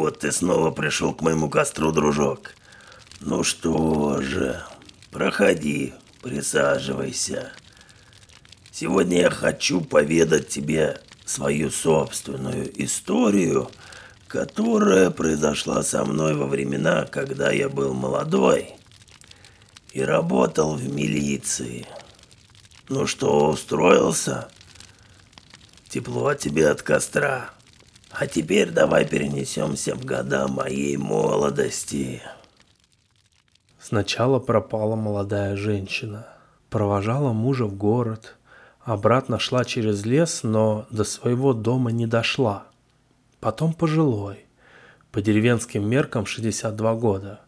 Вот ты снова пришел к моему костру, дружок. Ну что же, проходи, присаживайся. Сегодня я хочу поведать тебе свою собственную историю, которая произошла со мной во времена, когда я был молодой и работал в милиции. Ну что, устроился? Тепло тебе от костра. А теперь давай перенесемся в года моей молодости. Сначала пропала молодая женщина. Провожала мужа в город. Обратно шла через лес, но до своего дома не дошла. Потом пожилой. По деревенским меркам 62 года.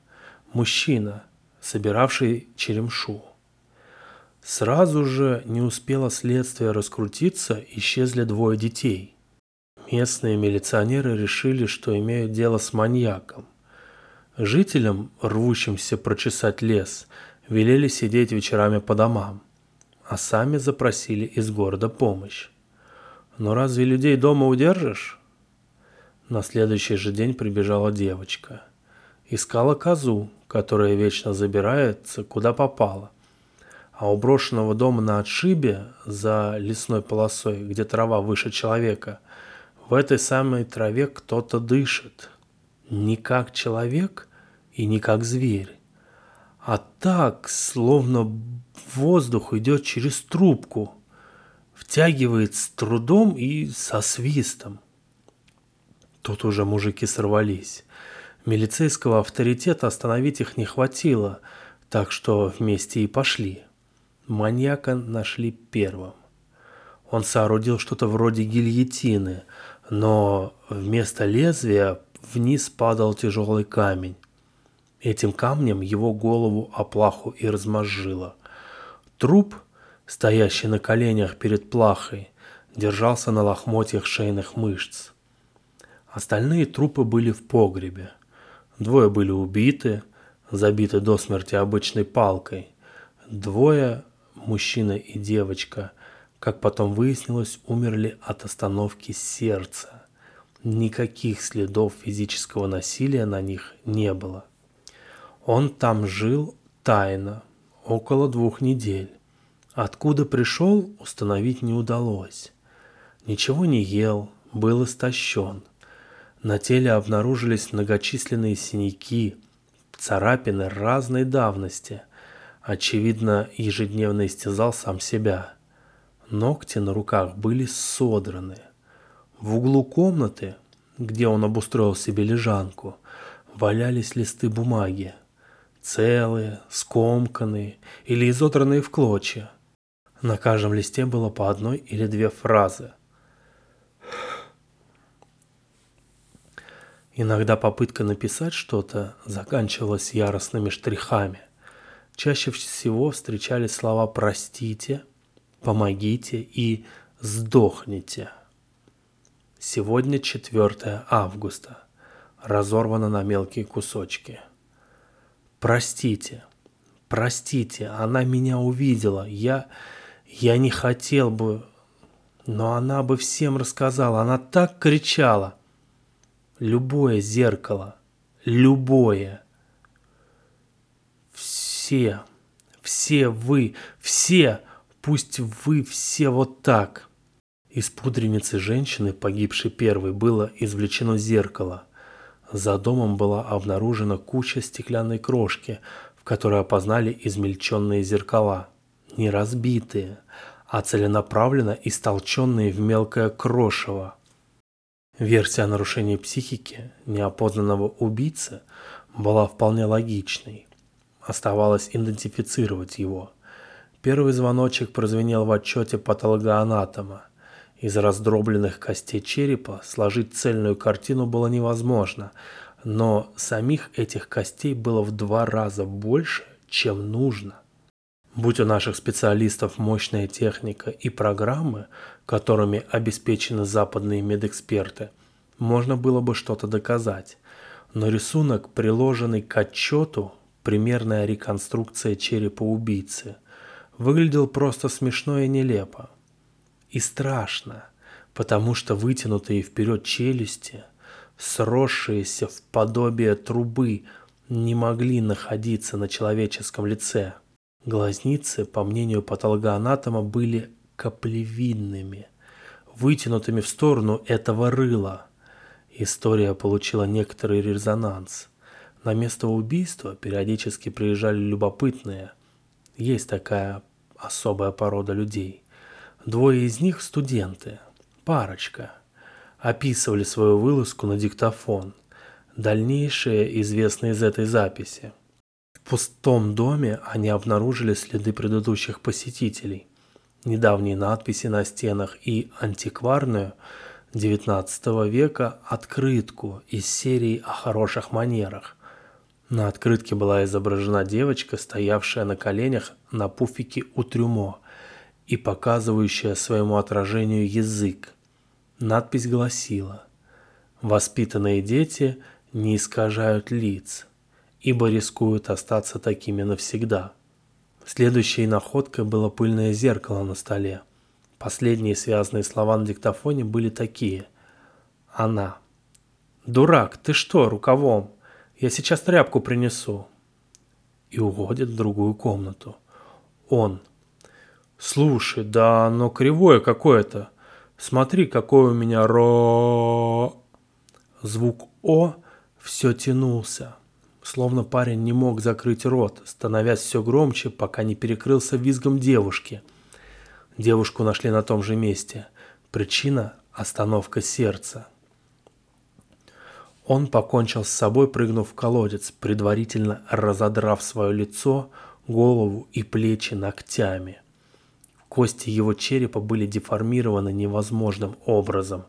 Мужчина, собиравший черемшу. Сразу же не успело следствие раскрутиться, исчезли двое детей. Местные милиционеры решили, что имеют дело с маньяком. Жителям, рвущимся прочесать лес, велели сидеть вечерами по домам, а сами запросили из города помощь. Но разве людей дома удержишь? На следующий же день прибежала девочка. Искала козу, которая вечно забирается, куда попала. А у брошенного дома на отшибе, за лесной полосой, где трава выше человека – в этой самой траве кто-то дышит. Не как человек и не как зверь, а так, словно воздух идет через трубку, втягивает с трудом и со свистом. Тут уже мужики сорвались. Милицейского авторитета остановить их не хватило, так что вместе и пошли. Маньяка нашли первым. Он соорудил что-то вроде гильотины, но вместо лезвия вниз падал тяжелый камень. Этим камнем его голову оплаху и размозжило. Труп, стоящий на коленях перед плахой, держался на лохмотьях шейных мышц. Остальные трупы были в погребе. Двое были убиты, забиты до смерти обычной палкой. Двое, мужчина и девочка, как потом выяснилось, умерли от остановки сердца. Никаких следов физического насилия на них не было. Он там жил тайно, около двух недель. Откуда пришел, установить не удалось. Ничего не ел, был истощен. На теле обнаружились многочисленные синяки, царапины разной давности. Очевидно, ежедневно истязал сам себя – Ногти на руках были содраны. В углу комнаты, где он обустроил себе лежанку, валялись листы бумаги. Целые, скомканные или изодранные в клочья. На каждом листе было по одной или две фразы. Иногда попытка написать что-то заканчивалась яростными штрихами. Чаще всего встречались слова «простите», помогите и сдохните. Сегодня 4 августа. Разорвано на мелкие кусочки. Простите, простите, она меня увидела. Я, я не хотел бы, но она бы всем рассказала. Она так кричала. Любое зеркало, любое. Все, все вы, все Пусть вы все вот так. Из пудреницы женщины, погибшей первой, было извлечено зеркало. За домом была обнаружена куча стеклянной крошки, в которой опознали измельченные зеркала. Не разбитые, а целенаправленно истолченные в мелкое крошево. Версия о нарушении психики неопознанного убийцы была вполне логичной. Оставалось идентифицировать его – Первый звоночек прозвенел в отчете патологоанатома. Из раздробленных костей черепа сложить цельную картину было невозможно, но самих этих костей было в два раза больше, чем нужно. Будь у наших специалистов мощная техника и программы, которыми обеспечены западные медэксперты, можно было бы что-то доказать. Но рисунок, приложенный к отчету, примерная реконструкция черепа убийцы – выглядел просто смешно и нелепо. И страшно, потому что вытянутые вперед челюсти, сросшиеся в подобие трубы, не могли находиться на человеческом лице. Глазницы, по мнению патологоанатома, были каплевидными, вытянутыми в сторону этого рыла. История получила некоторый резонанс. На место убийства периодически приезжали любопытные. Есть такая особая порода людей. Двое из них студенты, парочка. Описывали свою вылазку на диктофон. Дальнейшее известно из этой записи. В пустом доме они обнаружили следы предыдущих посетителей, недавние надписи на стенах и антикварную XIX века открытку из серии о хороших манерах. На открытке была изображена девочка, стоявшая на коленях на пуфике у трюмо и показывающая своему отражению язык. Надпись гласила «Воспитанные дети не искажают лиц, ибо рискуют остаться такими навсегда». Следующей находкой было пыльное зеркало на столе. Последние связанные слова на диктофоне были такие. Она. «Дурак, ты что, рукавом? Я сейчас тряпку принесу. И уходит в другую комнату. Он. Слушай, да оно кривое какое-то. Смотри, какой у меня ро... Звук О все тянулся. Словно парень не мог закрыть рот, становясь все громче, пока не перекрылся визгом девушки. Девушку нашли на том же месте. Причина – остановка сердца. Он покончил с собой, прыгнув в колодец, предварительно разодрав свое лицо, голову и плечи ногтями. Кости его черепа были деформированы невозможным образом.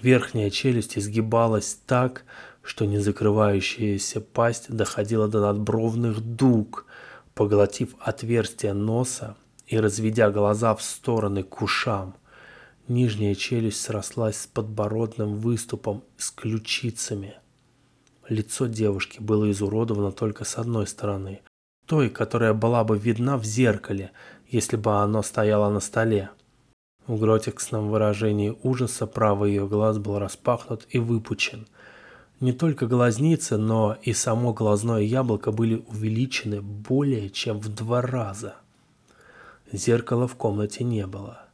Верхняя челюсть изгибалась так, что незакрывающаяся пасть доходила до надбровных дуг, поглотив отверстие носа и разведя глаза в стороны к ушам. Нижняя челюсть срослась с подбородным выступом с ключицами. Лицо девушки было изуродовано только с одной стороны, той, которая была бы видна в зеркале, если бы оно стояло на столе. В гротексном выражении ужаса правый ее глаз был распахнут и выпучен. Не только глазницы, но и само глазное яблоко были увеличены более чем в два раза. Зеркала в комнате не было.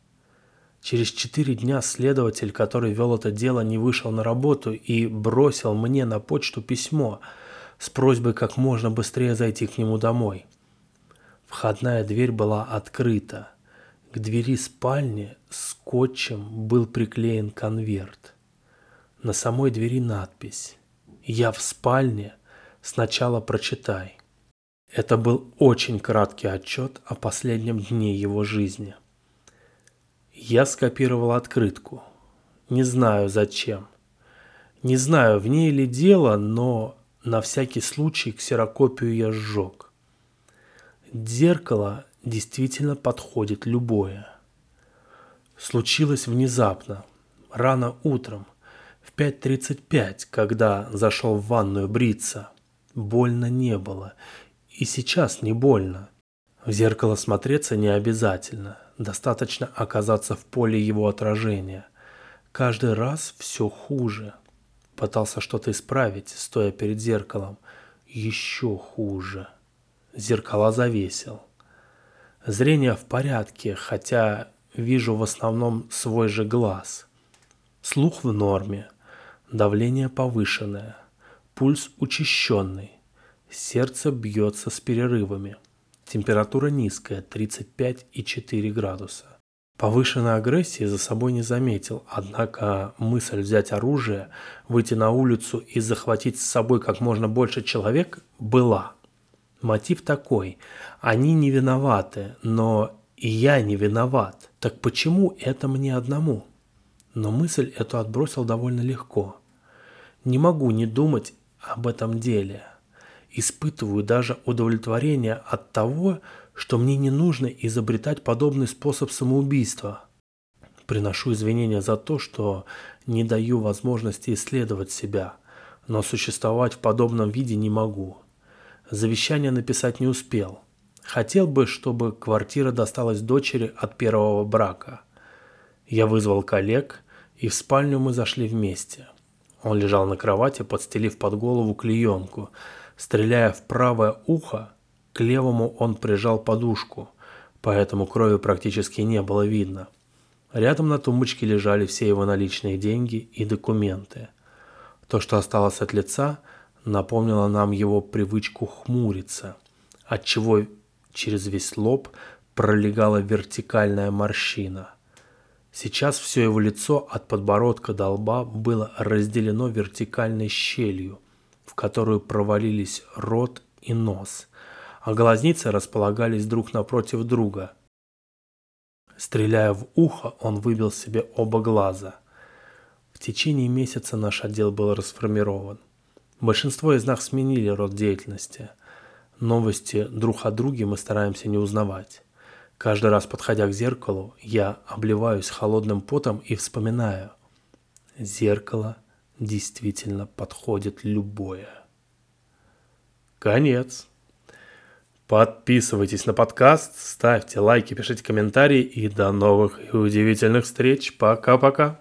Через четыре дня следователь, который вел это дело, не вышел на работу и бросил мне на почту письмо с просьбой как можно быстрее зайти к нему домой. Входная дверь была открыта. К двери спальни скотчем был приклеен конверт. На самой двери надпись «Я в спальне, сначала прочитай». Это был очень краткий отчет о последнем дне его жизни – я скопировал открытку. Не знаю зачем. Не знаю, в ней ли дело, но на всякий случай ксерокопию я сжег. Зеркало действительно подходит любое. Случилось внезапно, рано утром, в 5.35, когда зашел в ванную бриться. Больно не было, и сейчас не больно. В зеркало смотреться не обязательно – Достаточно оказаться в поле его отражения. Каждый раз все хуже. Пытался что-то исправить, стоя перед зеркалом. Еще хуже. Зеркала завесил. Зрение в порядке, хотя вижу в основном свой же глаз. Слух в норме. Давление повышенное. Пульс учащенный. Сердце бьется с перерывами. Температура низкая, 35,4 градуса. Повышенной агрессии за собой не заметил, однако мысль взять оружие, выйти на улицу и захватить с собой как можно больше человек была. Мотив такой. Они не виноваты, но и я не виноват. Так почему это мне одному? Но мысль эту отбросил довольно легко. Не могу не думать об этом деле испытываю даже удовлетворение от того, что мне не нужно изобретать подобный способ самоубийства. Приношу извинения за то, что не даю возможности исследовать себя, но существовать в подобном виде не могу. Завещание написать не успел. Хотел бы, чтобы квартира досталась дочери от первого брака. Я вызвал коллег, и в спальню мы зашли вместе. Он лежал на кровати, подстелив под голову клеенку. Стреляя в правое ухо, к левому он прижал подушку, поэтому крови практически не было видно. Рядом на тумбочке лежали все его наличные деньги и документы. То, что осталось от лица, напомнило нам его привычку хмуриться, отчего через весь лоб пролегала вертикальная морщина. Сейчас все его лицо от подбородка до лба было разделено вертикальной щелью, в которую провалились рот и нос, а глазницы располагались друг напротив друга. Стреляя в ухо, он выбил себе оба глаза. В течение месяца наш отдел был расформирован. Большинство из нас сменили род деятельности. Новости друг о друге мы стараемся не узнавать. Каждый раз, подходя к зеркалу, я обливаюсь холодным потом и вспоминаю. Зеркало действительно подходит любое. Конец. Подписывайтесь на подкаст, ставьте лайки, пишите комментарии и до новых и удивительных встреч. Пока-пока.